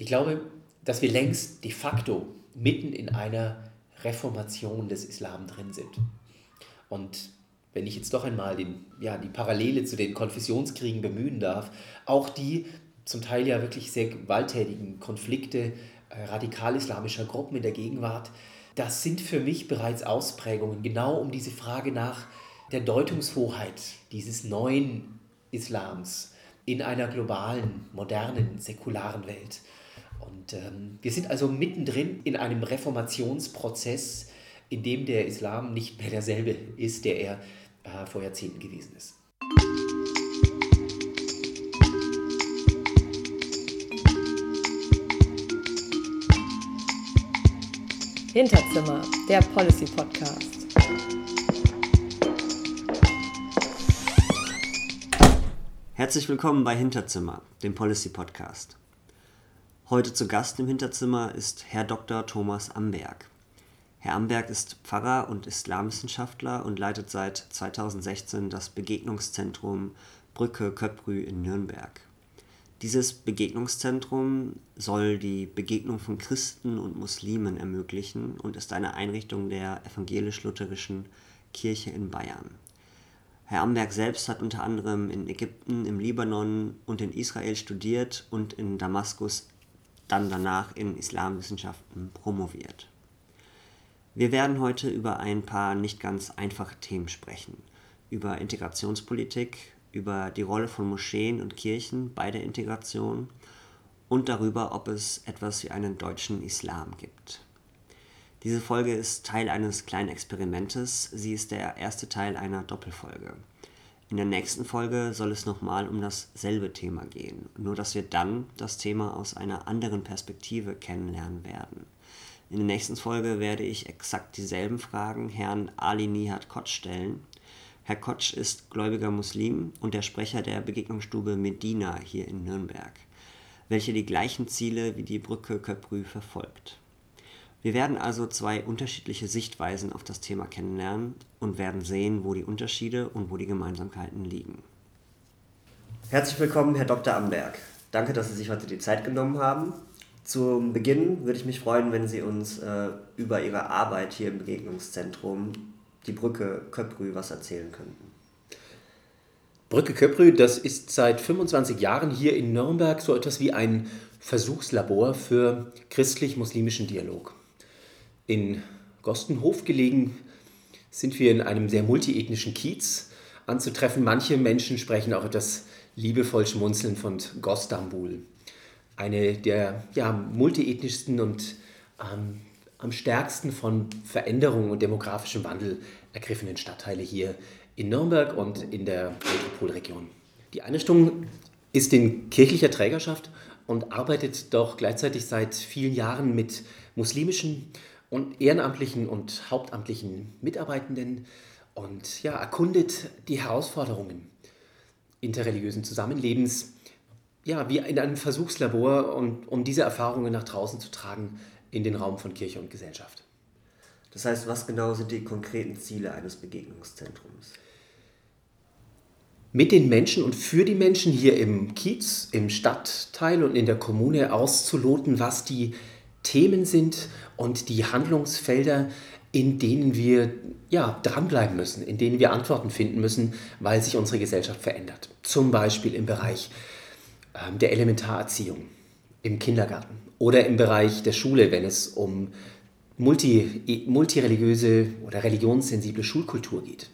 Ich glaube, dass wir längst de facto mitten in einer Reformation des Islam drin sind. Und wenn ich jetzt doch einmal den, ja, die Parallele zu den Konfessionskriegen bemühen darf, auch die zum Teil ja wirklich sehr gewalttätigen Konflikte äh, radikal-islamischer Gruppen in der Gegenwart, das sind für mich bereits Ausprägungen, genau um diese Frage nach der Deutungshoheit dieses neuen Islams in einer globalen, modernen, säkularen Welt. Und ähm, wir sind also mittendrin in einem Reformationsprozess, in dem der Islam nicht mehr derselbe ist, der er äh, vor Jahrzehnten gewesen ist. Hinterzimmer, der Policy Podcast. Herzlich willkommen bei Hinterzimmer, dem Policy Podcast. Heute zu Gast im Hinterzimmer ist Herr Dr. Thomas Amberg. Herr Amberg ist Pfarrer und Islamwissenschaftler und leitet seit 2016 das Begegnungszentrum Brücke Köprü in Nürnberg. Dieses Begegnungszentrum soll die Begegnung von Christen und Muslimen ermöglichen und ist eine Einrichtung der evangelisch-lutherischen Kirche in Bayern. Herr Amberg selbst hat unter anderem in Ägypten, im Libanon und in Israel studiert und in Damaskus dann danach in Islamwissenschaften promoviert. Wir werden heute über ein paar nicht ganz einfache Themen sprechen. Über Integrationspolitik, über die Rolle von Moscheen und Kirchen bei der Integration und darüber, ob es etwas wie einen deutschen Islam gibt. Diese Folge ist Teil eines kleinen Experimentes. Sie ist der erste Teil einer Doppelfolge. In der nächsten Folge soll es nochmal um dasselbe Thema gehen, nur dass wir dann das Thema aus einer anderen Perspektive kennenlernen werden. In der nächsten Folge werde ich exakt dieselben Fragen Herrn Ali Nihat Kotsch stellen. Herr Kotsch ist gläubiger Muslim und der Sprecher der Begegnungsstube Medina hier in Nürnberg, welche die gleichen Ziele wie die Brücke Köprü verfolgt. Wir werden also zwei unterschiedliche Sichtweisen auf das Thema kennenlernen und werden sehen, wo die Unterschiede und wo die Gemeinsamkeiten liegen. Herzlich willkommen, Herr Dr. Amberg. Danke, dass Sie sich heute die Zeit genommen haben. Zum Beginn würde ich mich freuen, wenn Sie uns äh, über Ihre Arbeit hier im Begegnungszentrum, die Brücke Köprü, was erzählen könnten. Brücke Köprü, das ist seit 25 Jahren hier in Nürnberg so etwas wie ein Versuchslabor für christlich-muslimischen Dialog. In Gostenhof gelegen sind wir in einem sehr multiethnischen Kiez anzutreffen. Manche Menschen sprechen auch etwas liebevoll schmunzeln von Gostambul eine der ja, multiethnischsten und ähm, am stärksten von Veränderung und demografischem Wandel ergriffenen Stadtteile hier in Nürnberg und in der Metropolregion. Die Einrichtung ist in kirchlicher Trägerschaft und arbeitet doch gleichzeitig seit vielen Jahren mit muslimischen und ehrenamtlichen und hauptamtlichen Mitarbeitenden und ja, erkundet die Herausforderungen interreligiösen Zusammenlebens ja, wie in einem Versuchslabor, um, um diese Erfahrungen nach draußen zu tragen in den Raum von Kirche und Gesellschaft. Das heißt, was genau sind die konkreten Ziele eines Begegnungszentrums? Mit den Menschen und für die Menschen hier im Kiez, im Stadtteil und in der Kommune auszuloten, was die Themen sind und die Handlungsfelder, in denen wir ja, dranbleiben müssen, in denen wir Antworten finden müssen, weil sich unsere Gesellschaft verändert. Zum Beispiel im Bereich ähm, der Elementarerziehung im Kindergarten oder im Bereich der Schule, wenn es um multi, multireligiöse oder religionssensible Schulkultur geht.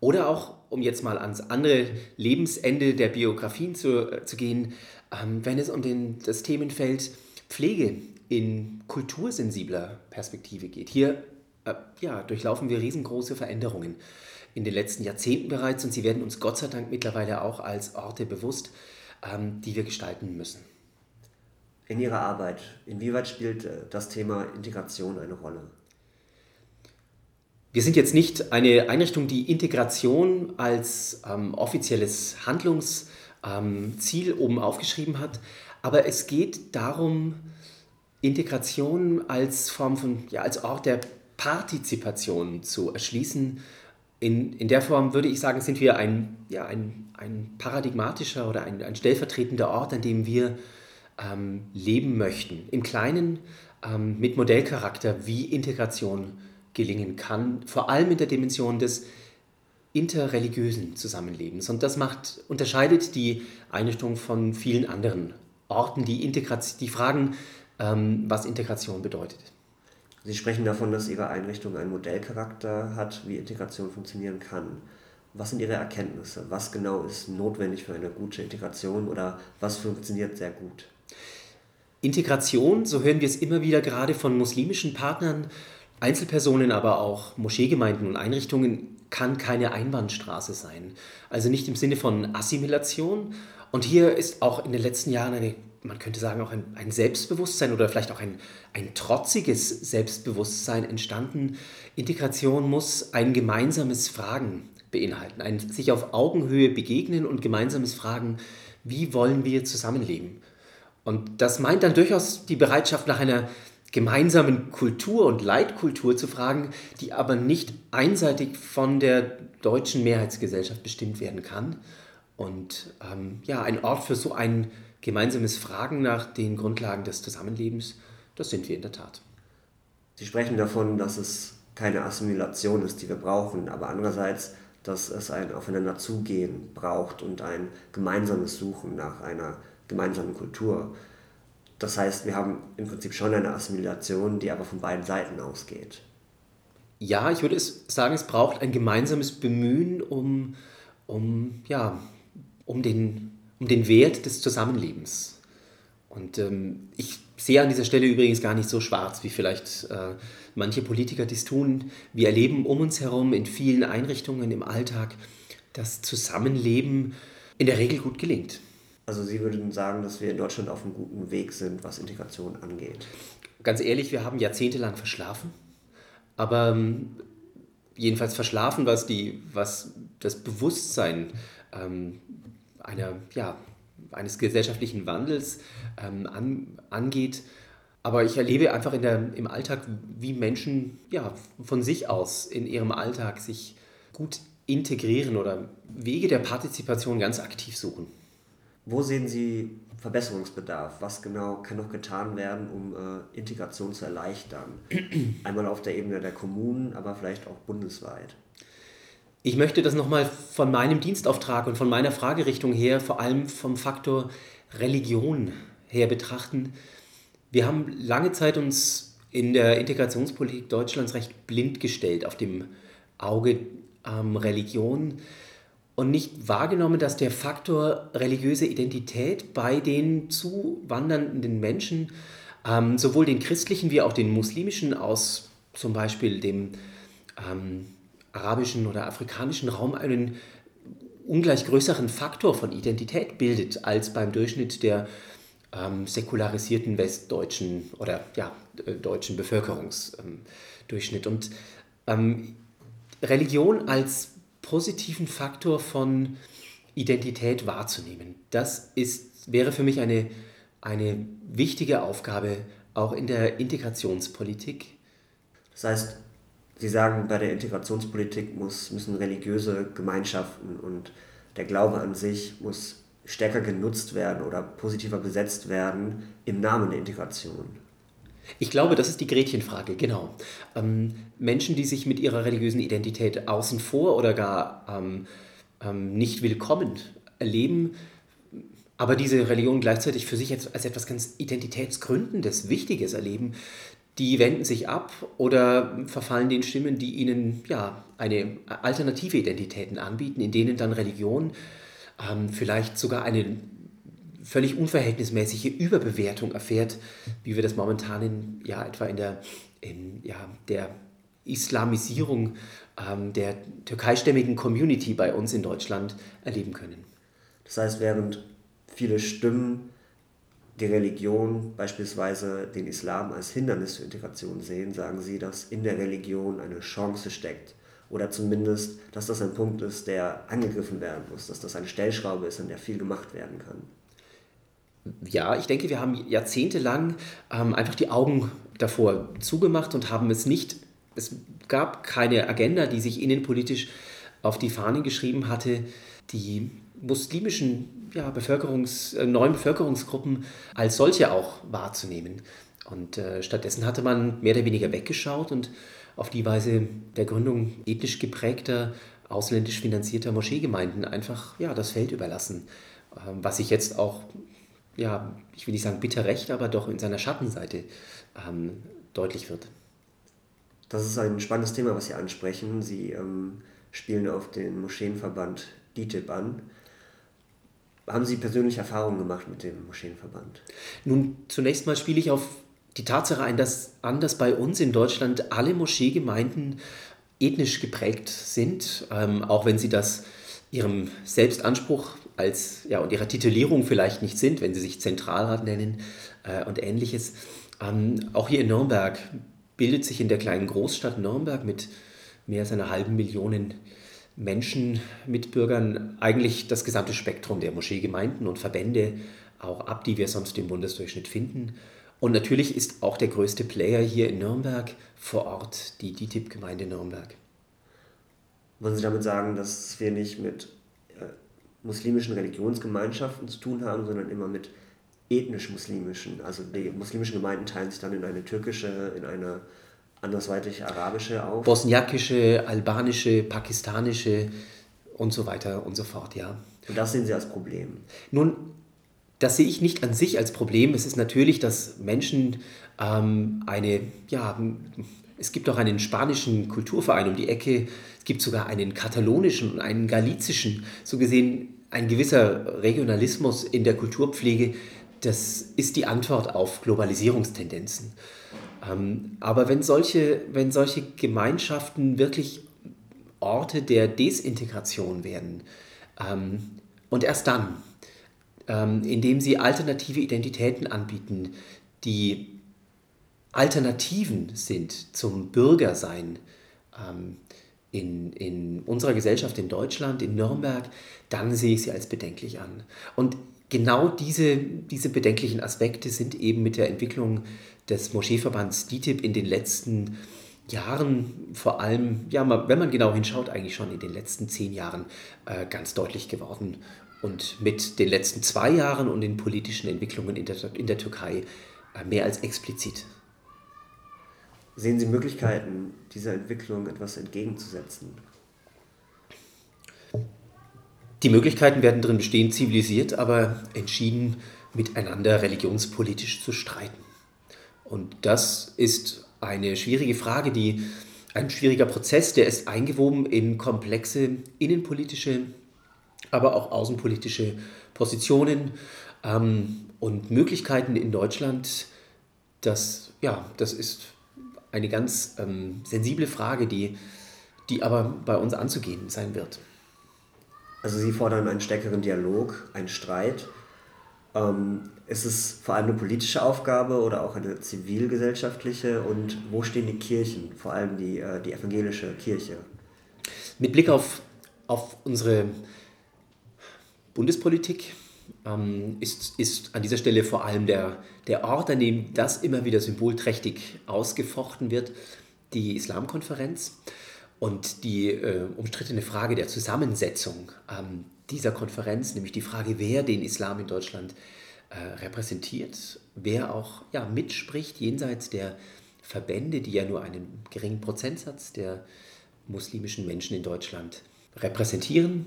Oder auch, um jetzt mal ans andere Lebensende der Biografien zu, äh, zu gehen, ähm, wenn es um den, das Themenfeld Pflege in kultursensibler Perspektive geht. Hier äh, ja, durchlaufen wir riesengroße Veränderungen in den letzten Jahrzehnten bereits und sie werden uns Gott sei Dank mittlerweile auch als Orte bewusst, ähm, die wir gestalten müssen. In Ihrer Arbeit, inwieweit spielt äh, das Thema Integration eine Rolle? Wir sind jetzt nicht eine Einrichtung, die Integration als ähm, offizielles Handlungsziel ähm, oben aufgeschrieben hat, aber es geht darum, Integration als Form von, ja, als Ort der Partizipation zu erschließen. In, in der Form würde ich sagen, sind wir ein, ja, ein ein paradigmatischer oder ein, ein stellvertretender Ort, an dem wir ähm, leben möchten. Im Kleinen ähm, mit Modellcharakter, wie Integration gelingen kann, vor allem in der Dimension des interreligiösen Zusammenlebens. Und das macht, unterscheidet die Einrichtung von vielen anderen Orten, die, Integration, die fragen, ähm, was Integration bedeutet. Sie sprechen davon, dass Ihre Einrichtung einen Modellcharakter hat, wie Integration funktionieren kann. Was sind Ihre Erkenntnisse? Was genau ist notwendig für eine gute Integration oder was funktioniert sehr gut? Integration, so hören wir es immer wieder gerade von muslimischen Partnern, Einzelpersonen, aber auch Moscheegemeinden und Einrichtungen, kann keine Einbahnstraße sein. Also nicht im Sinne von Assimilation. Und hier ist auch in den letzten Jahren eine man könnte sagen, auch ein, ein Selbstbewusstsein oder vielleicht auch ein, ein trotziges Selbstbewusstsein entstanden. Integration muss ein gemeinsames Fragen beinhalten, ein sich auf Augenhöhe begegnen und gemeinsames Fragen, wie wollen wir zusammenleben? Und das meint dann durchaus die Bereitschaft nach einer gemeinsamen Kultur und Leitkultur zu fragen, die aber nicht einseitig von der deutschen Mehrheitsgesellschaft bestimmt werden kann. Und ähm, ja, ein Ort für so ein gemeinsames Fragen nach den Grundlagen des Zusammenlebens, das sind wir in der Tat. Sie sprechen davon, dass es keine Assimilation ist, die wir brauchen, aber andererseits, dass es ein Aufeinander zugehen braucht und ein gemeinsames Suchen nach einer gemeinsamen Kultur. Das heißt, wir haben im Prinzip schon eine Assimilation, die aber von beiden Seiten ausgeht. Ja, ich würde sagen, es braucht ein gemeinsames Bemühen um, um, ja, um den um den Wert des Zusammenlebens. Und ähm, ich sehe an dieser Stelle übrigens gar nicht so schwarz, wie vielleicht äh, manche Politiker dies tun. Wir erleben um uns herum in vielen Einrichtungen im Alltag, dass Zusammenleben in der Regel gut gelingt. Also Sie würden sagen, dass wir in Deutschland auf einem guten Weg sind, was Integration angeht? Ganz ehrlich, wir haben jahrzehntelang verschlafen. Aber ähm, jedenfalls verschlafen, was, die, was das Bewusstsein ähm, einer, ja, eines gesellschaftlichen Wandels ähm, an, angeht. Aber ich erlebe einfach in der, im Alltag, wie Menschen ja, von sich aus in ihrem Alltag sich gut integrieren oder Wege der Partizipation ganz aktiv suchen. Wo sehen Sie Verbesserungsbedarf? Was genau kann noch getan werden, um äh, Integration zu erleichtern? Einmal auf der Ebene der Kommunen, aber vielleicht auch bundesweit. Ich möchte das nochmal von meinem Dienstauftrag und von meiner Fragerichtung her, vor allem vom Faktor Religion her betrachten. Wir haben lange Zeit uns in der Integrationspolitik Deutschlands recht blind gestellt auf dem Auge ähm, Religion und nicht wahrgenommen, dass der Faktor religiöse Identität bei den zuwandernden Menschen, ähm, sowohl den christlichen wie auch den muslimischen aus zum Beispiel dem ähm, arabischen oder afrikanischen Raum einen ungleich größeren Faktor von Identität bildet als beim Durchschnitt der ähm, säkularisierten westdeutschen oder ja, äh, deutschen Bevölkerungsdurchschnitt. Ähm, Und ähm, Religion als positiven Faktor von Identität wahrzunehmen, das ist, wäre für mich eine, eine wichtige Aufgabe auch in der Integrationspolitik. Das heißt, Sie sagen, bei der Integrationspolitik muss, müssen religiöse Gemeinschaften und der Glaube an sich muss stärker genutzt werden oder positiver besetzt werden im Namen der Integration. Ich glaube, das ist die Gretchenfrage, genau. Ähm, Menschen, die sich mit ihrer religiösen Identität außen vor oder gar ähm, ähm, nicht willkommen erleben, aber diese Religion gleichzeitig für sich als etwas ganz Identitätsgründendes, Wichtiges erleben, die wenden sich ab oder verfallen den Stimmen, die ihnen ja, eine alternative Identitäten anbieten, in denen dann Religion ähm, vielleicht sogar eine völlig unverhältnismäßige Überbewertung erfährt, wie wir das momentan in, ja, etwa in der, in, ja, der Islamisierung ähm, der türkeistämmigen Community bei uns in Deutschland erleben können. Das heißt, während viele Stimmen die Religion, beispielsweise den Islam, als Hindernis für Integration sehen, sagen sie, dass in der Religion eine Chance steckt. Oder zumindest, dass das ein Punkt ist, der angegriffen werden muss, dass das eine Stellschraube ist, an der viel gemacht werden kann. Ja, ich denke, wir haben jahrzehntelang ähm, einfach die Augen davor zugemacht und haben es nicht, es gab keine Agenda, die sich innenpolitisch auf die Fahne geschrieben hatte, die muslimischen ja, Bevölkerungs, äh, neuen Bevölkerungsgruppen als solche auch wahrzunehmen. Und äh, stattdessen hatte man mehr oder weniger weggeschaut und auf die Weise der Gründung ethnisch geprägter, ausländisch finanzierter Moscheegemeinden einfach ja, das Feld überlassen. Ähm, was sich jetzt auch, ja, ich will nicht sagen bitter recht, aber doch in seiner Schattenseite ähm, deutlich wird. Das ist ein spannendes Thema, was Sie ansprechen. Sie ähm, spielen auf den Moscheenverband DITIB an. Haben Sie persönlich Erfahrungen gemacht mit dem Moscheenverband? Nun, zunächst mal spiele ich auf die Tatsache ein, dass anders bei uns in Deutschland alle Moscheegemeinden ethnisch geprägt sind, ähm, auch wenn sie das ihrem Selbstanspruch als ja und ihrer Titulierung vielleicht nicht sind, wenn sie sich Zentralrat nennen äh, und ähnliches. Ähm, auch hier in Nürnberg bildet sich in der kleinen Großstadt Nürnberg mit mehr als einer halben Million Menschen, Mitbürgern eigentlich das gesamte Spektrum der Moscheegemeinden und Verbände auch ab, die wir sonst im Bundesdurchschnitt finden. Und natürlich ist auch der größte Player hier in Nürnberg vor Ort die DITIB-Gemeinde Nürnberg. Wollen Sie damit sagen, dass wir nicht mit äh, muslimischen Religionsgemeinschaften zu tun haben, sondern immer mit ethnisch-muslimischen? Also die muslimischen Gemeinden teilen sich dann in eine türkische, in eine andersweitig arabische auf? Bosniakische, albanische, pakistanische und so weiter und so fort, ja. Und das sehen Sie als Problem? Nun, das sehe ich nicht an sich als Problem. Es ist natürlich, dass Menschen ähm, eine, ja, es gibt auch einen spanischen Kulturverein um die Ecke, es gibt sogar einen katalonischen und einen galizischen, so gesehen ein gewisser Regionalismus in der Kulturpflege, das ist die Antwort auf Globalisierungstendenzen. Ähm, aber wenn solche, wenn solche Gemeinschaften wirklich Orte der Desintegration werden ähm, und erst dann, ähm, indem sie alternative Identitäten anbieten, die Alternativen sind zum Bürgersein in, in unserer Gesellschaft in Deutschland, in Nürnberg, dann sehe ich sie als bedenklich an. Und genau diese, diese bedenklichen Aspekte sind eben mit der Entwicklung des Moscheeverbands DITIB in den letzten Jahren, vor allem, ja, wenn man genau hinschaut, eigentlich schon in den letzten zehn Jahren äh, ganz deutlich geworden. Und mit den letzten zwei Jahren und den politischen Entwicklungen in der, in der Türkei äh, mehr als explizit. Sehen Sie Möglichkeiten, dieser Entwicklung etwas entgegenzusetzen? Die Möglichkeiten werden darin bestehen, zivilisiert, aber entschieden miteinander religionspolitisch zu streiten. Und das ist eine schwierige Frage, die ein schwieriger Prozess, der ist eingewoben in komplexe innenpolitische, aber auch außenpolitische Positionen ähm, und Möglichkeiten in Deutschland. Das, ja, das ist eine ganz ähm, sensible Frage, die, die aber bei uns anzugehen sein wird. Also Sie fordern einen stärkeren Dialog, einen Streit. Ähm, ist es vor allem eine politische Aufgabe oder auch eine zivilgesellschaftliche? Und wo stehen die Kirchen, vor allem die, äh, die evangelische Kirche? Mit Blick auf, auf unsere Bundespolitik ähm, ist, ist an dieser Stelle vor allem der, der Ort, an dem das immer wieder symbolträchtig ausgefochten wird, die Islamkonferenz. Und die äh, umstrittene Frage der Zusammensetzung ähm, dieser Konferenz, nämlich die Frage, wer den Islam in Deutschland äh, repräsentiert, wer auch ja, mitspricht jenseits der Verbände, die ja nur einen geringen Prozentsatz der muslimischen Menschen in Deutschland repräsentieren.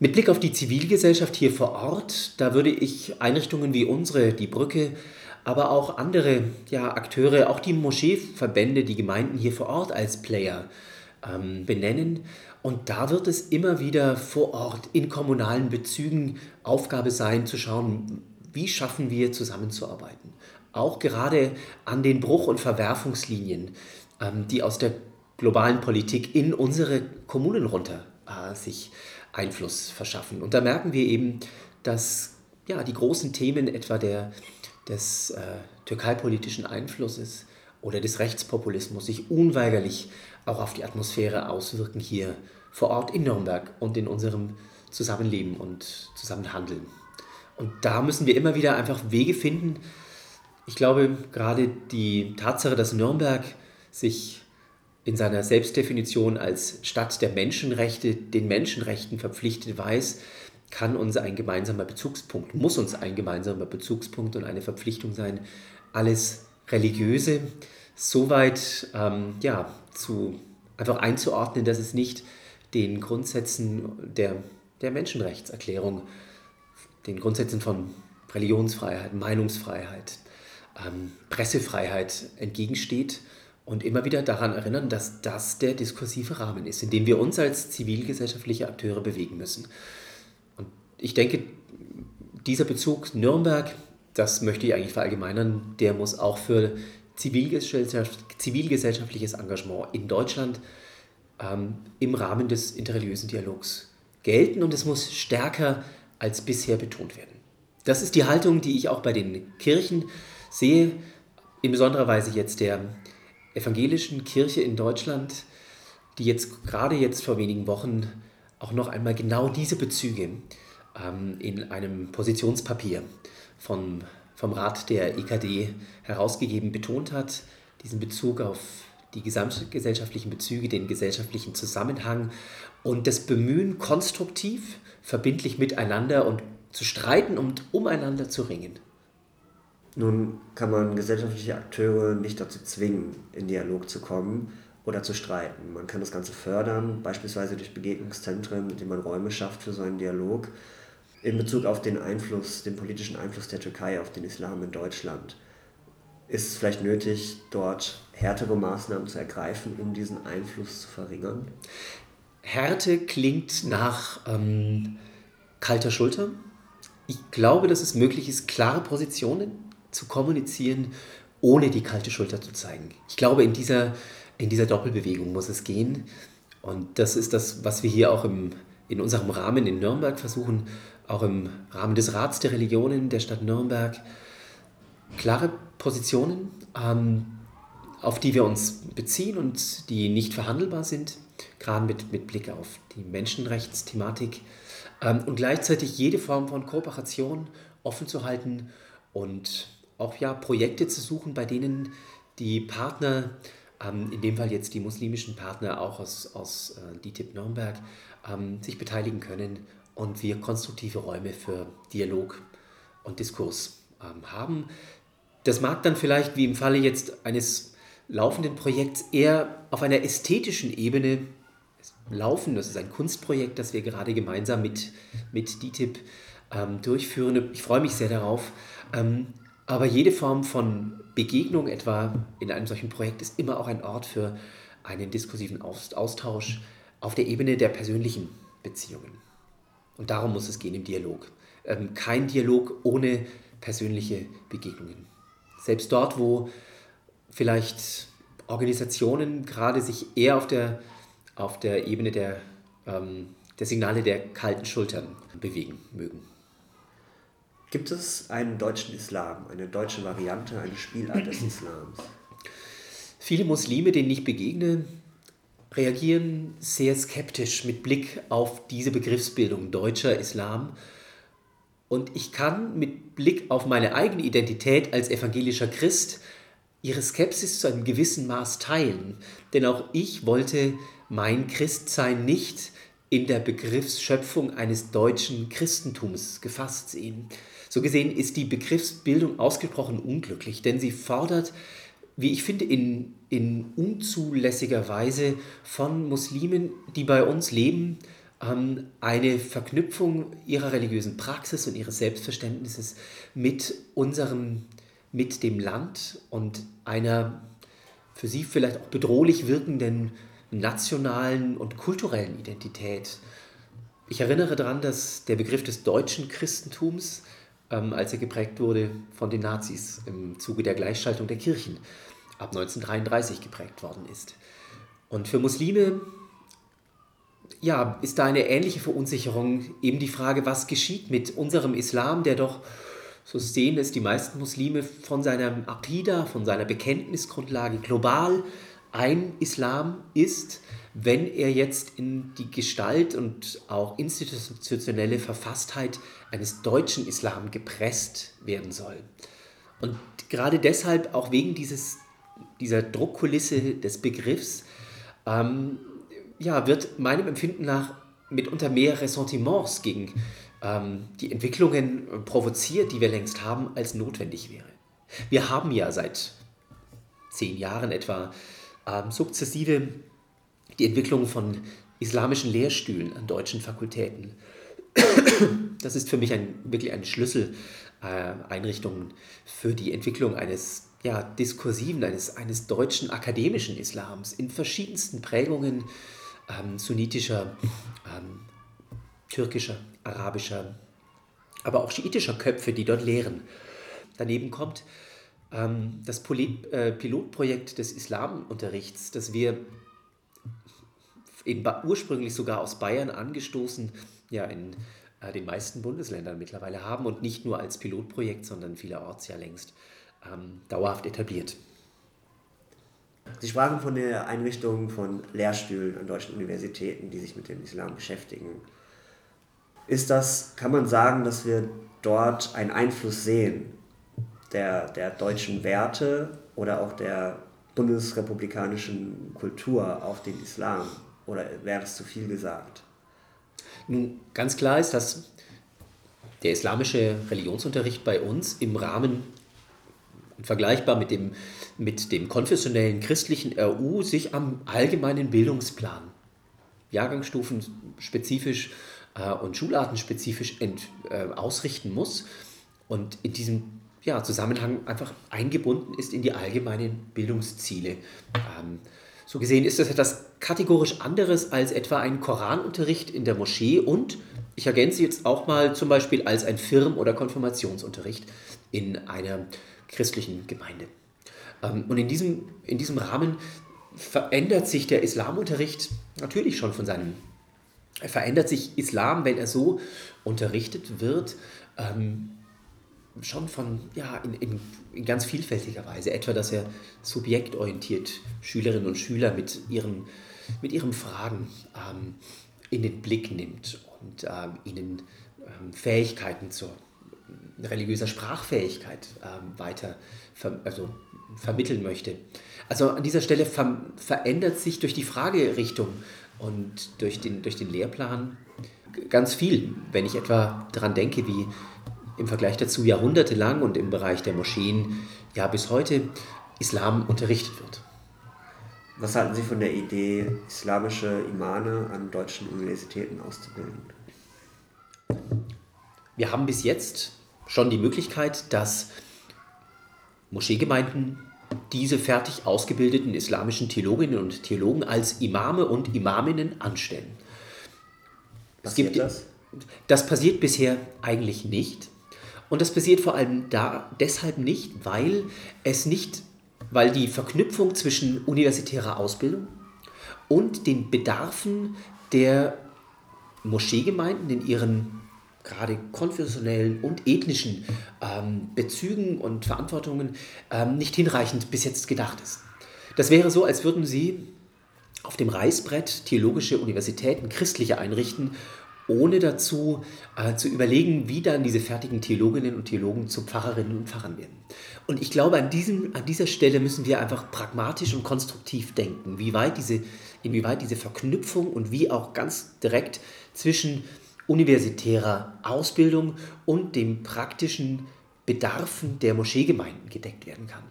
Mit Blick auf die Zivilgesellschaft hier vor Ort, da würde ich Einrichtungen wie unsere, die Brücke, aber auch andere ja, Akteure, auch die Moscheeverbände, die Gemeinden hier vor Ort als Player ähm, benennen. Und da wird es immer wieder vor Ort in kommunalen Bezügen Aufgabe sein, zu schauen, wie schaffen wir zusammenzuarbeiten. Auch gerade an den Bruch- und Verwerfungslinien, ähm, die aus der globalen Politik in unsere Kommunen runter äh, sich Einfluss verschaffen. Und da merken wir eben, dass ja, die großen Themen etwa der des äh, türkeipolitischen Einflusses oder des Rechtspopulismus sich unweigerlich auch auf die Atmosphäre auswirken hier vor Ort in Nürnberg und in unserem Zusammenleben und Zusammenhandeln. Und da müssen wir immer wieder einfach Wege finden. Ich glaube, gerade die Tatsache, dass Nürnberg sich in seiner Selbstdefinition als Stadt der Menschenrechte den Menschenrechten verpflichtet weiß, kann uns ein gemeinsamer Bezugspunkt, muss uns ein gemeinsamer Bezugspunkt und eine Verpflichtung sein, alles Religiöse soweit ähm, ja, zu, einfach einzuordnen, dass es nicht den Grundsätzen der, der Menschenrechtserklärung, den Grundsätzen von Religionsfreiheit, Meinungsfreiheit, ähm, Pressefreiheit entgegensteht und immer wieder daran erinnern, dass das der diskursive Rahmen ist, in dem wir uns als zivilgesellschaftliche Akteure bewegen müssen. Und ich denke, dieser Bezug Nürnberg, das möchte ich eigentlich verallgemeinern, der muss auch für Zivilgesellschaft, zivilgesellschaftliches Engagement in Deutschland ähm, im Rahmen des interreligiösen Dialogs gelten und es muss stärker als bisher betont werden. Das ist die Haltung, die ich auch bei den Kirchen sehe, in besonderer Weise jetzt der evangelischen Kirche in Deutschland, die jetzt gerade jetzt vor wenigen Wochen auch noch einmal genau diese Bezüge ähm, in einem Positionspapier von, vom Rat der EKD herausgegeben betont hat, diesen Bezug auf die gesamtgesellschaftlichen Bezüge, den gesellschaftlichen Zusammenhang und das Bemühen, konstruktiv, verbindlich miteinander und zu streiten und umeinander zu ringen. Nun kann man gesellschaftliche Akteure nicht dazu zwingen, in Dialog zu kommen oder zu streiten. Man kann das Ganze fördern, beispielsweise durch Begegnungszentren, mit denen man Räume schafft für so einen Dialog, in Bezug auf den Einfluss, den politischen Einfluss der Türkei auf den Islam in Deutschland. Ist es vielleicht nötig, dort härtere Maßnahmen zu ergreifen, um diesen Einfluss zu verringern? Härte klingt nach ähm, kalter Schulter. Ich glaube, dass es möglich ist, klare Positionen zu kommunizieren, ohne die kalte Schulter zu zeigen. Ich glaube, in dieser, in dieser Doppelbewegung muss es gehen. Und das ist das, was wir hier auch im, in unserem Rahmen in Nürnberg versuchen, auch im Rahmen des Rats der Religionen der Stadt Nürnberg. Klare Positionen, ähm, auf die wir uns beziehen und die nicht verhandelbar sind, gerade mit, mit Blick auf die Menschenrechtsthematik. Ähm, und gleichzeitig jede Form von Kooperation offen zu halten und auch ja, Projekte zu suchen, bei denen die Partner, ähm, in dem Fall jetzt die muslimischen Partner auch aus, aus äh, DITIB Nürnberg, ähm, sich beteiligen können und wir konstruktive Räume für Dialog und Diskurs ähm, haben. Das mag dann vielleicht, wie im Falle jetzt eines laufenden Projekts, eher auf einer ästhetischen Ebene laufen. Das ist ein Kunstprojekt, das wir gerade gemeinsam mit, mit DITIB ähm, durchführen. Ich freue mich sehr darauf. Ähm, aber jede Form von Begegnung, etwa in einem solchen Projekt, ist immer auch ein Ort für einen diskursiven Austausch auf der Ebene der persönlichen Beziehungen. Und darum muss es gehen im Dialog. Ähm, kein Dialog ohne persönliche Begegnungen. Selbst dort, wo vielleicht Organisationen gerade sich eher auf der, auf der Ebene der, ähm, der Signale der kalten Schultern bewegen mögen. Gibt es einen deutschen Islam, eine deutsche Variante, eine Spielart des Islams? Viele Muslime, denen ich begegne, reagieren sehr skeptisch mit Blick auf diese Begriffsbildung deutscher Islam. Und ich kann mit Blick auf meine eigene Identität als evangelischer Christ ihre Skepsis zu einem gewissen Maß teilen. Denn auch ich wollte mein Christsein nicht in der Begriffsschöpfung eines deutschen Christentums gefasst sehen. So gesehen ist die Begriffsbildung ausgesprochen unglücklich, denn sie fordert, wie ich finde, in, in unzulässiger Weise von Muslimen, die bei uns leben, ähm, eine Verknüpfung ihrer religiösen Praxis und ihres Selbstverständnisses mit unserem, mit dem Land und einer für sie vielleicht auch bedrohlich wirkenden nationalen und kulturellen Identität. Ich erinnere daran, dass der Begriff des deutschen Christentums ähm, als er geprägt wurde von den Nazis im Zuge der Gleichschaltung der Kirchen ab 1933 geprägt worden ist. Und für Muslime ja, ist da eine ähnliche Verunsicherung eben die Frage, was geschieht mit unserem Islam, der doch, so sehen es die meisten Muslime, von seiner Aqidah, von seiner Bekenntnisgrundlage global ein Islam ist, wenn er jetzt in die Gestalt und auch institutionelle Verfasstheit eines deutschen Islam gepresst werden soll. Und gerade deshalb, auch wegen dieses, dieser Druckkulisse des Begriffs, ähm, ja, wird meinem Empfinden nach mitunter mehr Ressentiments gegen ähm, die Entwicklungen provoziert, die wir längst haben, als notwendig wäre. Wir haben ja seit zehn Jahren etwa ähm, sukzessive die Entwicklung von islamischen Lehrstühlen an deutschen Fakultäten. Das ist für mich ein, wirklich eine Schlüsseleinrichtung äh, für die Entwicklung eines ja, diskursiven, eines, eines deutschen akademischen Islams in verschiedensten Prägungen ähm, sunnitischer, ähm, türkischer, arabischer, aber auch schiitischer Köpfe, die dort lehren. Daneben kommt ähm, das Polit, äh, Pilotprojekt des Islamunterrichts, das wir in, ursprünglich sogar aus Bayern angestoßen, ja in äh, den meisten Bundesländern mittlerweile haben und nicht nur als Pilotprojekt, sondern vielerorts ja längst ähm, dauerhaft etabliert. Sie sprachen von der Einrichtung von Lehrstühlen an deutschen Universitäten, die sich mit dem Islam beschäftigen. Ist das, kann man sagen, dass wir dort einen Einfluss sehen der, der deutschen Werte oder auch der bundesrepublikanischen Kultur auf den Islam? Oder wäre das zu viel gesagt? Nun, ganz klar ist, dass der islamische Religionsunterricht bei uns im Rahmen vergleichbar mit dem, mit dem konfessionellen christlichen RU sich am allgemeinen Bildungsplan, Jahrgangsstufen spezifisch äh, und Schulartenspezifisch ent, äh, ausrichten muss und in diesem ja, Zusammenhang einfach eingebunden ist in die allgemeinen Bildungsziele. Ähm, so gesehen ist das etwas kategorisch anderes als etwa ein Koranunterricht in der Moschee und ich ergänze jetzt auch mal zum Beispiel als ein Firm- oder Konfirmationsunterricht in einer christlichen Gemeinde. Ähm, und in diesem, in diesem Rahmen verändert sich der Islamunterricht natürlich schon von seinem, er verändert sich Islam, wenn er so unterrichtet wird, ähm, schon von, ja, in, in, in, ganz vielfältiger Weise. Etwa, dass er subjektorientiert Schülerinnen und Schüler mit ihren, mit ihren Fragen ähm, in den Blick nimmt und ähm, ihnen ähm, Fähigkeiten zur religiöser Sprachfähigkeit ähm, weiter ver also vermitteln möchte. Also an dieser Stelle ver verändert sich durch die Fragerichtung und durch den, durch den Lehrplan ganz viel. Wenn ich etwa daran denke, wie im Vergleich dazu jahrhundertelang und im Bereich der Moscheen ja bis heute Islam unterrichtet wird. Was halten Sie von der Idee, islamische Imane an deutschen Universitäten auszubilden? Wir haben bis jetzt schon die Möglichkeit, dass Moscheegemeinden diese fertig ausgebildeten islamischen Theologinnen und Theologen als Imame und Imaminnen anstellen. Passiert gibt, das? Das passiert bisher eigentlich nicht. Und das passiert vor allem da, deshalb nicht, weil es nicht, weil die Verknüpfung zwischen universitärer Ausbildung und den Bedarfen der Moscheegemeinden in ihren gerade konfessionellen und ethnischen ähm, Bezügen und Verantwortungen ähm, nicht hinreichend bis jetzt gedacht ist. Das wäre so, als würden Sie auf dem Reißbrett theologische Universitäten, christliche einrichten ohne dazu äh, zu überlegen, wie dann diese fertigen Theologinnen und Theologen zu Pfarrerinnen und Pfarrern werden. Und ich glaube, an, diesem, an dieser Stelle müssen wir einfach pragmatisch und konstruktiv denken, wie weit diese, inwieweit diese Verknüpfung und wie auch ganz direkt zwischen universitärer Ausbildung und dem praktischen Bedarfen der Moscheegemeinden gedeckt werden kann.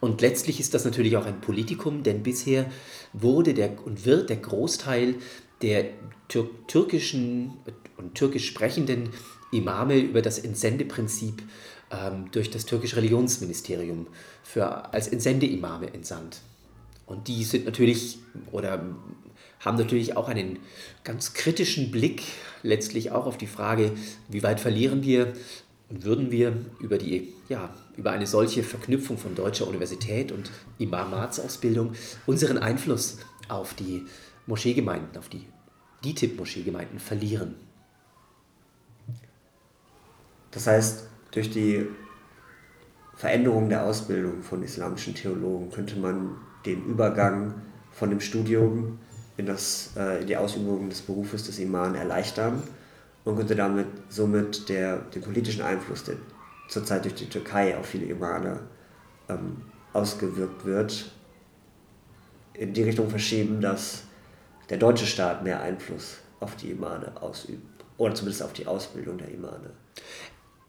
Und letztlich ist das natürlich auch ein Politikum, denn bisher wurde der und wird der Großteil der tür türkischen und türkisch sprechenden Imame über das Entsendeprinzip ähm, durch das türkische Religionsministerium für, als Entsendeimame entsandt. Und die sind natürlich oder haben natürlich auch einen ganz kritischen Blick letztlich auch auf die Frage, wie weit verlieren wir und würden wir über, die, ja, über eine solche Verknüpfung von deutscher Universität und Imamatsausbildung unseren Einfluss auf die Moscheegemeinden, auf die DITIB-Moscheegemeinden verlieren. Das heißt, durch die Veränderung der Ausbildung von islamischen Theologen könnte man den Übergang von dem Studium in, das, äh, in die Ausübung des Berufes des Imam erleichtern und könnte damit somit der, den politischen Einfluss, der zurzeit durch die Türkei auf viele Imame ähm, ausgewirkt wird, in die Richtung verschieben, dass der deutsche Staat mehr Einfluss auf die Imane ausübt oder zumindest auf die Ausbildung der Imane.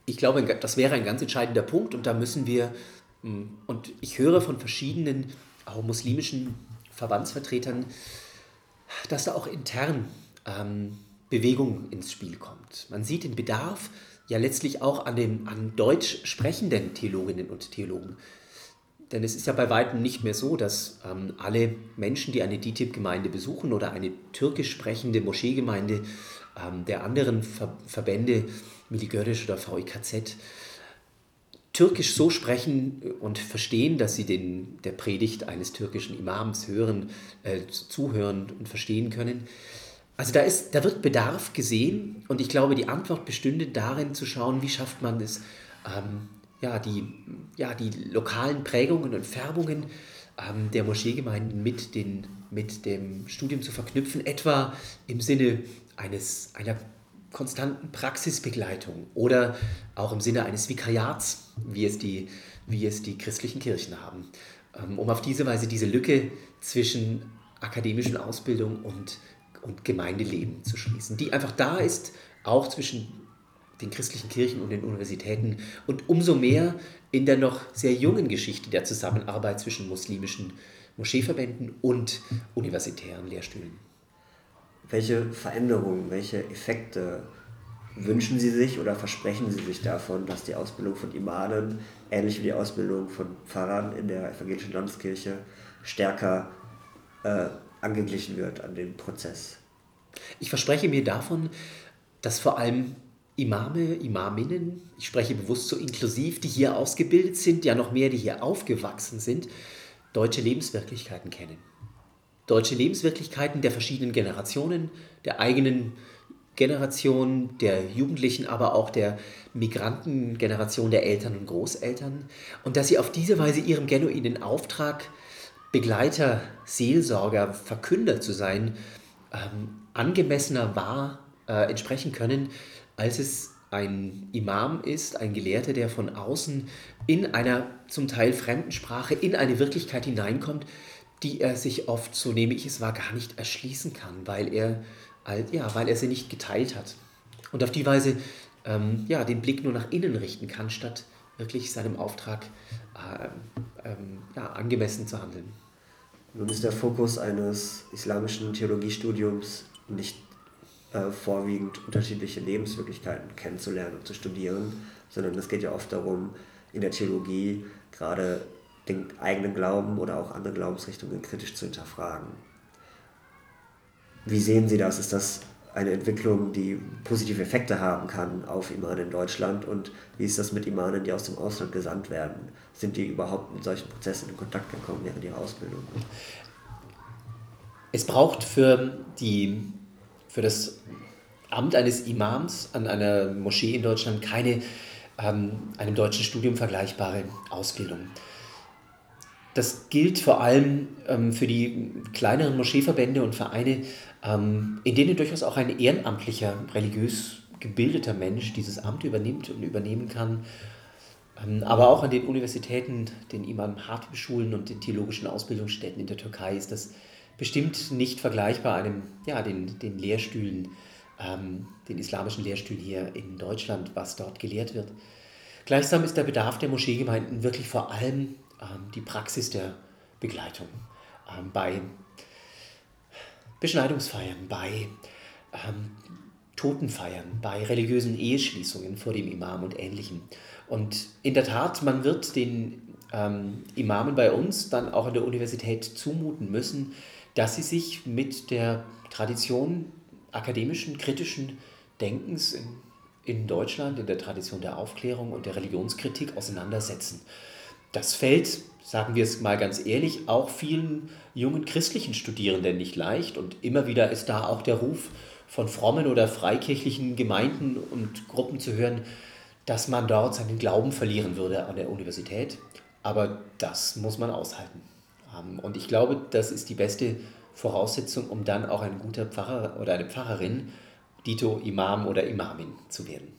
Ich glaube, das wäre ein ganz entscheidender Punkt und da müssen wir, hm, und ich höre von verschiedenen auch muslimischen Verbandsvertretern, dass da auch intern ähm, Bewegung ins Spiel kommt. Man sieht den Bedarf ja letztlich auch an den an deutsch sprechenden Theologinnen und Theologen. Denn es ist ja bei weitem nicht mehr so, dass ähm, alle Menschen, die eine DITIB-Gemeinde besuchen oder eine türkisch sprechende Moscheegemeinde ähm, der anderen Ver Verbände, Miligörisch oder VIKZ, Türkisch so sprechen und verstehen, dass sie den, der Predigt eines türkischen Imams hören, äh, zuhören und verstehen können. Also da, ist, da wird Bedarf gesehen und ich glaube, die Antwort bestünde darin zu schauen, wie schafft man es, ähm, ja, die, ja, die lokalen Prägungen und Färbungen ähm, der Moscheegemeinden mit, den, mit dem Studium zu verknüpfen, etwa im Sinne eines, einer konstanten Praxisbegleitung oder auch im Sinne eines Vikariats, wie es die, wie es die christlichen Kirchen haben, ähm, um auf diese Weise diese Lücke zwischen akademischen Ausbildung und, und Gemeindeleben zu schließen, die einfach da ist, auch zwischen den christlichen Kirchen und den Universitäten und umso mehr in der noch sehr jungen Geschichte der Zusammenarbeit zwischen muslimischen Moscheeverbänden und universitären Lehrstühlen. Welche Veränderungen, welche Effekte wünschen Sie sich oder versprechen Sie sich davon, dass die Ausbildung von Imamen, ähnlich wie die Ausbildung von Pfarrern in der evangelischen Landeskirche, stärker äh, angeglichen wird an den Prozess? Ich verspreche mir davon, dass vor allem Imame, Imaminnen, ich spreche bewusst so inklusiv, die hier ausgebildet sind, ja noch mehr, die hier aufgewachsen sind, deutsche Lebenswirklichkeiten kennen. Deutsche Lebenswirklichkeiten der verschiedenen Generationen, der eigenen Generation, der Jugendlichen, aber auch der Migrantengeneration der Eltern und Großeltern. Und dass sie auf diese Weise ihrem genuinen Auftrag, Begleiter, Seelsorger, Verkünder zu sein, ähm, angemessener wahr äh, entsprechen können, als es ein Imam ist, ein Gelehrter, der von außen in einer zum Teil fremden Sprache in eine Wirklichkeit hineinkommt, die er sich oft, so nehme ich es wahr, gar nicht erschließen kann, weil er, ja, weil er sie nicht geteilt hat. Und auf die Weise ähm, ja, den Blick nur nach innen richten kann, statt wirklich seinem Auftrag äh, ähm, ja, angemessen zu handeln. Nun ist der Fokus eines islamischen Theologiestudiums nicht äh, vorwiegend unterschiedliche Lebenswirklichkeiten kennenzulernen und zu studieren, sondern es geht ja oft darum, in der Theologie gerade den eigenen Glauben oder auch andere Glaubensrichtungen kritisch zu hinterfragen. Wie sehen Sie das? Ist das eine Entwicklung, die positive Effekte haben kann auf Imanen in Deutschland? Und wie ist das mit Imanen, die aus dem Ausland gesandt werden? Sind die überhaupt mit solchen Prozessen in Kontakt gekommen während ihrer Ausbildung? Es braucht für die für das Amt eines Imams an einer Moschee in Deutschland keine ähm, einem deutschen Studium vergleichbare Ausbildung. Das gilt vor allem ähm, für die kleineren Moscheeverbände und Vereine, ähm, in denen durchaus auch ein ehrenamtlicher, religiös gebildeter Mensch dieses Amt übernimmt und übernehmen kann. Ähm, aber auch an den Universitäten, den Imam Hatib Schulen und den theologischen Ausbildungsstätten in der Türkei ist das bestimmt nicht vergleichbar einem, ja, den, den Lehrstühlen, ähm, den islamischen Lehrstühlen hier in Deutschland, was dort gelehrt wird. Gleichsam ist der Bedarf der Moscheegemeinden wirklich vor allem ähm, die Praxis der Begleitung ähm, bei Beschneidungsfeiern, bei ähm, Totenfeiern, bei religiösen Eheschließungen vor dem Imam und ähnlichem. Und in der Tat, man wird den ähm, Imamen bei uns dann auch an der Universität zumuten müssen, dass sie sich mit der Tradition akademischen, kritischen Denkens in, in Deutschland, in der Tradition der Aufklärung und der Religionskritik auseinandersetzen. Das fällt, sagen wir es mal ganz ehrlich, auch vielen jungen christlichen Studierenden nicht leicht und immer wieder ist da auch der Ruf von frommen oder freikirchlichen Gemeinden und Gruppen zu hören, dass man dort seinen Glauben verlieren würde an der Universität. Aber das muss man aushalten haben. Und ich glaube, das ist die beste Voraussetzung, um dann auch ein guter Pfarrer oder eine Pfarrerin, Dito Imam oder Imamin zu werden.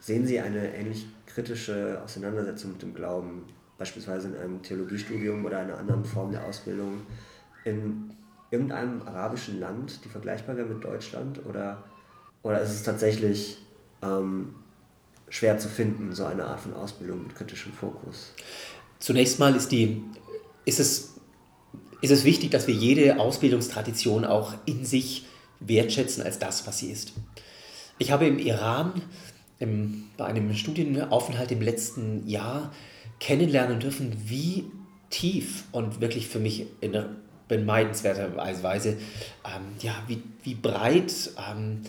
Sehen Sie eine ähnlich kritische Auseinandersetzung mit dem Glauben beispielsweise in einem Theologiestudium oder einer anderen Form der Ausbildung in irgendeinem arabischen Land, die vergleichbar wäre mit Deutschland? Oder, oder ist es tatsächlich ähm, schwer zu finden, so eine Art von Ausbildung mit kritischem Fokus? Zunächst mal ist, die, ist, es, ist es wichtig, dass wir jede Ausbildungstradition auch in sich wertschätzen als das, was sie ist. Ich habe im Iran im, bei einem Studienaufenthalt im letzten Jahr kennenlernen dürfen, wie tief und wirklich für mich in beneidenswerter Weise, ähm, ja, wie, wie breit ähm,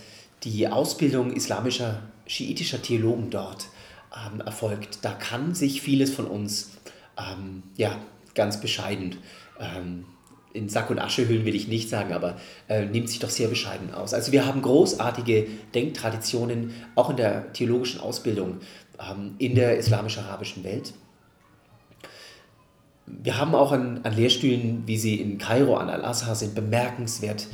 die Ausbildung islamischer, schiitischer Theologen dort ähm, erfolgt. Da kann sich vieles von uns ähm, ja, ganz bescheiden ähm, in Sack und Asche hüllen will ich nicht sagen, aber äh, nimmt sich doch sehr bescheiden aus. Also wir haben großartige Denktraditionen, auch in der theologischen Ausbildung ähm, in der islamisch-arabischen Welt. Wir haben auch an, an Lehrstühlen, wie sie in Kairo an Al-Azhar sind, bemerkenswert,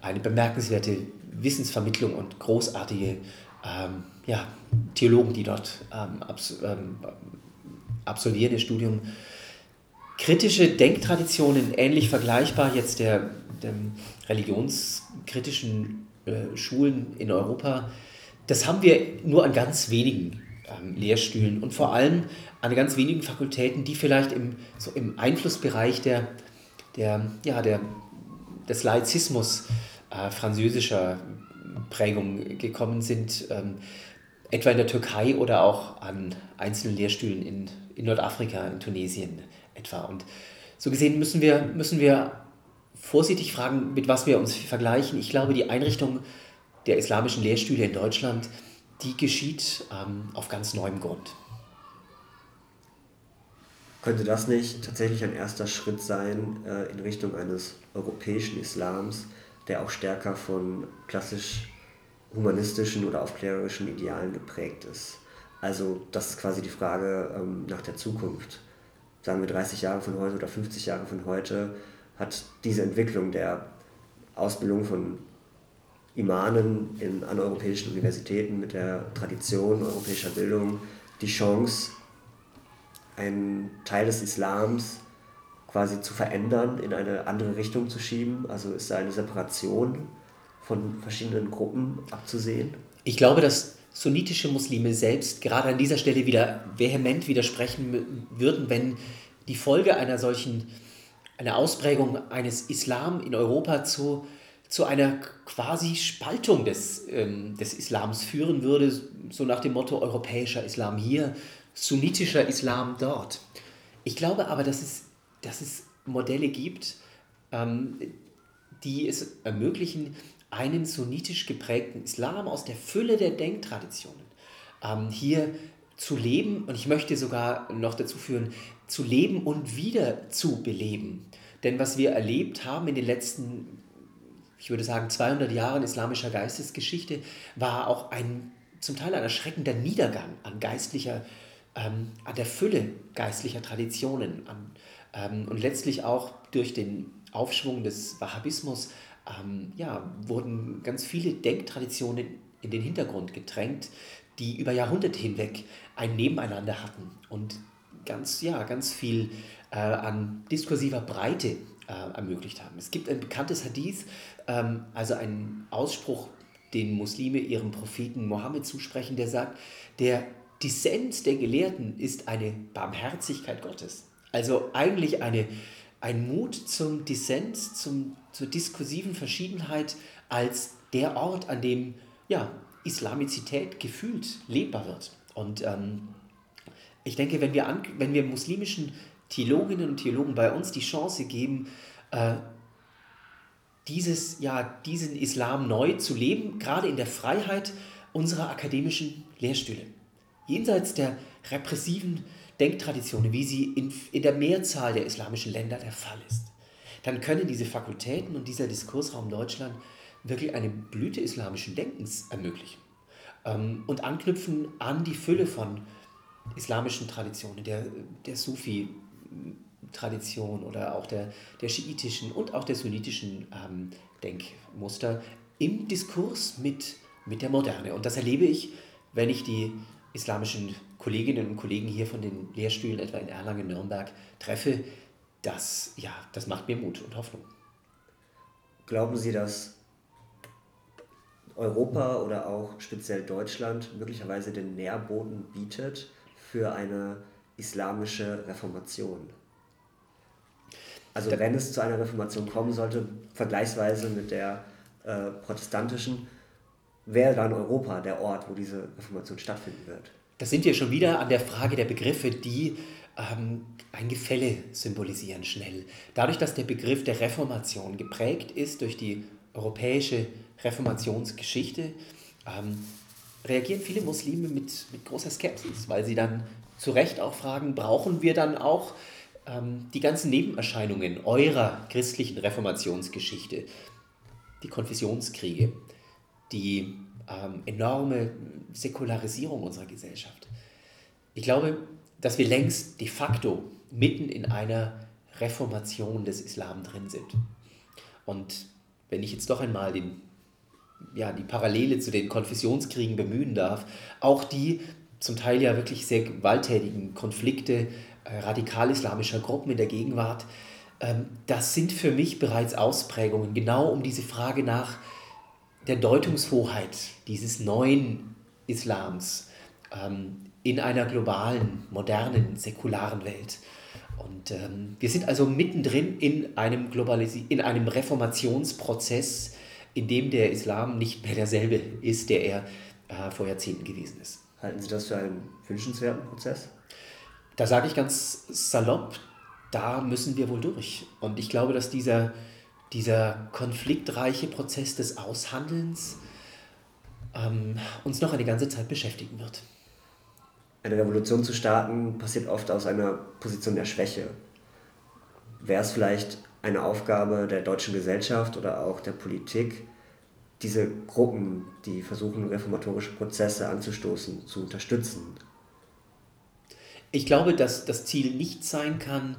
eine bemerkenswerte Wissensvermittlung und großartige ähm, ja, Theologen, die dort ähm, ähm, absolvieren, ihr Studium kritische Denktraditionen, ähnlich vergleichbar jetzt der, dem religionskritischen äh, Schulen in Europa, das haben wir nur an ganz wenigen ähm, Lehrstühlen und vor allem an ganz wenigen Fakultäten, die vielleicht im, so im Einflussbereich der, der, ja, der, des Laizismus äh, französischer Prägung gekommen sind, ähm, etwa in der Türkei oder auch an einzelnen Lehrstühlen in, in Nordafrika, in Tunesien etwa. Und so gesehen müssen wir, müssen wir vorsichtig fragen, mit was wir uns vergleichen. Ich glaube, die Einrichtung der islamischen Lehrstühle in Deutschland, die geschieht ähm, auf ganz neuem Grund. Könnte das nicht tatsächlich ein erster Schritt sein äh, in Richtung eines europäischen Islams, der auch stärker von klassisch humanistischen oder aufklärerischen Idealen geprägt ist? Also das ist quasi die Frage ähm, nach der Zukunft sagen wir 30 Jahre von heute oder 50 Jahre von heute, hat diese Entwicklung der Ausbildung von Imanen in, an europäischen Universitäten mit der Tradition europäischer Bildung die Chance, einen Teil des Islams quasi zu verändern, in eine andere Richtung zu schieben? Also ist da eine Separation von verschiedenen Gruppen abzusehen? Ich glaube, dass sunnitische Muslime selbst gerade an dieser Stelle wieder vehement widersprechen würden, wenn die Folge einer solchen, einer Ausprägung eines Islam in Europa zu, zu einer quasi Spaltung des, ähm, des Islams führen würde, so nach dem Motto europäischer Islam hier, sunnitischer Islam dort. Ich glaube aber, dass es, dass es Modelle gibt, ähm, die es ermöglichen, einen sunnitisch geprägten Islam aus der Fülle der Denktraditionen ähm, hier zu leben und ich möchte sogar noch dazu führen, zu leben und wieder zu beleben. Denn was wir erlebt haben in den letzten, ich würde sagen, 200 Jahren islamischer Geistesgeschichte, war auch ein zum Teil ein erschreckender Niedergang an geistlicher, ähm, an der Fülle geistlicher Traditionen an, ähm, und letztlich auch durch den Aufschwung des Wahhabismus ähm, ja, wurden ganz viele Denktraditionen in den Hintergrund gedrängt, die über Jahrhunderte hinweg ein Nebeneinander hatten und ganz, ja, ganz viel äh, an diskursiver Breite äh, ermöglicht haben. Es gibt ein bekanntes Hadith, ähm, also einen Ausspruch, den Muslime ihrem Propheten Mohammed zusprechen, der sagt, der Dissens der Gelehrten ist eine Barmherzigkeit Gottes. Also eigentlich eine, ein Mut zum Dissens, zum, zur diskursiven Verschiedenheit als der Ort, an dem ja, Islamizität gefühlt lebbar wird. Und ähm, ich denke, wenn wir, an, wenn wir muslimischen Theologinnen und Theologen bei uns die Chance geben, äh, dieses, ja, diesen Islam neu zu leben, gerade in der Freiheit unserer akademischen Lehrstühle. Jenseits der repressiven Denktraditionen, wie sie in, in der Mehrzahl der islamischen Länder der Fall ist, dann können diese Fakultäten und dieser Diskursraum Deutschland wirklich eine Blüte islamischen Denkens ermöglichen ähm, und anknüpfen an die Fülle von islamischen Traditionen, der, der Sufi-Tradition oder auch der, der schiitischen und auch der sunnitischen ähm, Denkmuster im Diskurs mit, mit der Moderne. Und das erlebe ich, wenn ich die islamischen Kolleginnen und Kollegen hier von den Lehrstühlen, etwa in Erlangen, Nürnberg, treffe, das, ja, das macht mir Mut und Hoffnung. Glauben Sie, dass Europa oder auch speziell Deutschland möglicherweise den Nährboden bietet für eine islamische Reformation? Also wenn es zu einer Reformation kommen sollte, vergleichsweise mit der äh, protestantischen, wäre dann Europa der Ort, wo diese Reformation stattfinden wird. Da sind wir schon wieder an der Frage der Begriffe, die ähm, ein Gefälle symbolisieren schnell. Dadurch, dass der Begriff der Reformation geprägt ist durch die europäische Reformationsgeschichte, ähm, reagieren viele Muslime mit, mit großer Skepsis, weil sie dann zu Recht auch fragen, brauchen wir dann auch ähm, die ganzen Nebenerscheinungen eurer christlichen Reformationsgeschichte, die Konfessionskriege, die ähm, enorme Säkularisierung unserer Gesellschaft. Ich glaube, dass wir längst de facto mitten in einer Reformation des Islam drin sind. Und wenn ich jetzt doch einmal den, ja, die Parallele zu den Konfessionskriegen bemühen darf, auch die zum Teil ja wirklich sehr gewalttätigen Konflikte äh, radikal-islamischer Gruppen in der Gegenwart, ähm, das sind für mich bereits Ausprägungen, genau um diese Frage nach der Deutungshoheit dieses neuen Islams ähm, in einer globalen, modernen, säkularen Welt. Und ähm, wir sind also mittendrin in einem, Globalisi in einem Reformationsprozess, in dem der Islam nicht mehr derselbe ist, der er äh, vor Jahrzehnten gewesen ist. Halten Sie das für einen wünschenswerten Prozess? Da sage ich ganz salopp, da müssen wir wohl durch. Und ich glaube, dass dieser, dieser konfliktreiche Prozess des Aushandelns ähm, uns noch eine ganze Zeit beschäftigen wird. Eine Revolution zu starten passiert oft aus einer Position der Schwäche. Wäre es vielleicht eine Aufgabe der deutschen Gesellschaft oder auch der Politik, diese Gruppen, die versuchen, reformatorische Prozesse anzustoßen, zu unterstützen? Ich glaube, dass das Ziel nicht sein kann,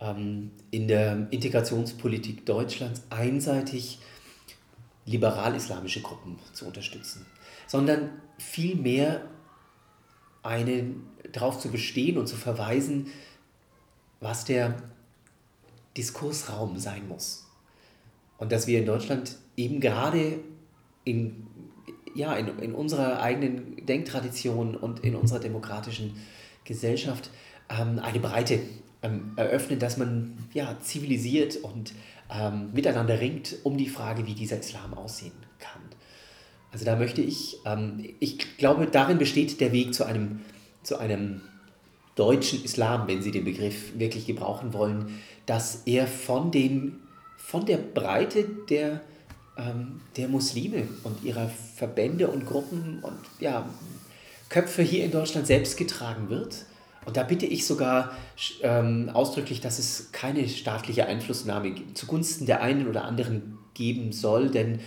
ähm, in der Integrationspolitik Deutschlands einseitig liberal-islamische Gruppen zu unterstützen, sondern vielmehr eine, darauf zu bestehen und zu verweisen, was der Diskursraum sein muss. Und dass wir in Deutschland eben gerade in, ja, in, in unserer eigenen Denktradition und in unserer demokratischen Gesellschaft ähm, eine Breite ähm, eröffnen, dass man ja, zivilisiert und ähm, miteinander ringt um die Frage, wie dieser Islam aussehen kann. Also da möchte ich, ähm, ich glaube, darin besteht der Weg zu einem, zu einem deutschen Islam, wenn Sie den Begriff wirklich gebrauchen wollen, dass er von, den, von der Breite der, ähm, der Muslime und ihrer Verbände und Gruppen und ja, Köpfe hier in Deutschland selbst getragen wird. Und da bitte ich sogar ähm, ausdrücklich, dass es keine staatliche Einflussnahme zugunsten der einen oder anderen geben soll, denn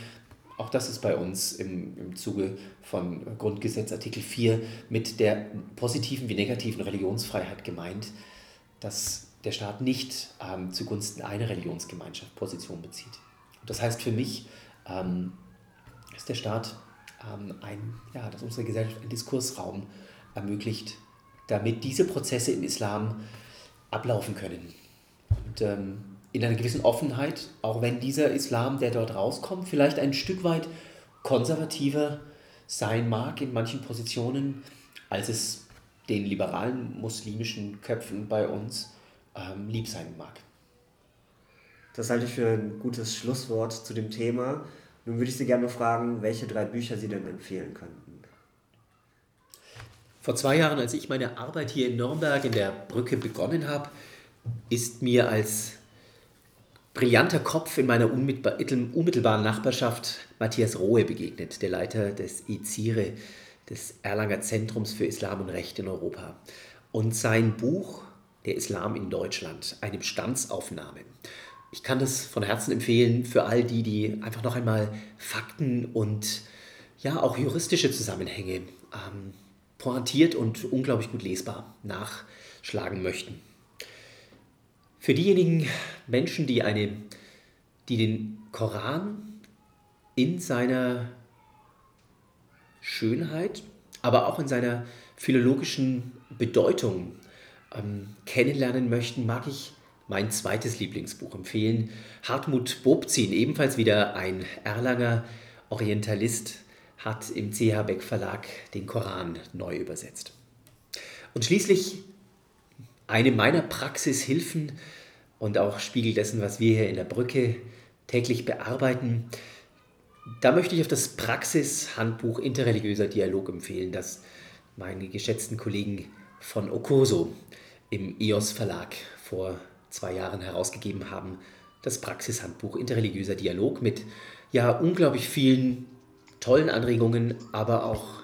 auch das ist bei uns im, im Zuge von Grundgesetz Artikel 4 mit der positiven wie negativen Religionsfreiheit gemeint, dass der Staat nicht ähm, zugunsten einer Religionsgemeinschaft Position bezieht. Das heißt für mich, ähm, ist der Staat ähm, ein, ja, dass unsere Gesellschaft einen Diskursraum ermöglicht, damit diese Prozesse im Islam ablaufen können. Und ähm, in einer gewissen Offenheit, auch wenn dieser Islam, der dort rauskommt, vielleicht ein Stück weit konservativer sein mag in manchen Positionen, als es den liberalen muslimischen Köpfen bei uns ähm, lieb sein mag. Das halte ich für ein gutes Schlusswort zu dem Thema. Nun würde ich Sie gerne fragen, welche drei Bücher Sie denn empfehlen könnten. Vor zwei Jahren, als ich meine Arbeit hier in Nürnberg in der Brücke begonnen habe, ist mir als brillanter Kopf in meiner unmittelbaren Nachbarschaft Matthias Rohe begegnet, der Leiter des IZIRE, des Erlanger Zentrums für Islam und Recht in Europa. Und sein Buch Der Islam in Deutschland, eine Bestandsaufnahme. Ich kann das von Herzen empfehlen für all die, die einfach noch einmal Fakten und ja auch juristische Zusammenhänge ähm, pointiert und unglaublich gut lesbar nachschlagen möchten. Für diejenigen Menschen, die, eine, die den Koran in seiner Schönheit, aber auch in seiner philologischen Bedeutung ähm, kennenlernen möchten, mag ich mein zweites Lieblingsbuch empfehlen. Hartmut Bobzin, ebenfalls wieder ein Erlanger Orientalist, hat im CH Beck Verlag den Koran neu übersetzt. Und schließlich eine meiner Praxishilfen und auch Spiegel dessen, was wir hier in der Brücke täglich bearbeiten. Da möchte ich auf das Praxishandbuch Interreligiöser Dialog empfehlen, das meine geschätzten Kollegen von Okoso im EOS Verlag vor zwei Jahren herausgegeben haben. Das Praxishandbuch Interreligiöser Dialog mit ja unglaublich vielen tollen Anregungen, aber auch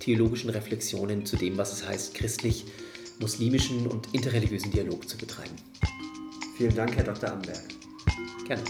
theologischen Reflexionen zu dem, was es heißt, christlich, muslimischen und interreligiösen Dialog zu betreiben. Vielen Dank, Herr Dr. Amberg. Gerne.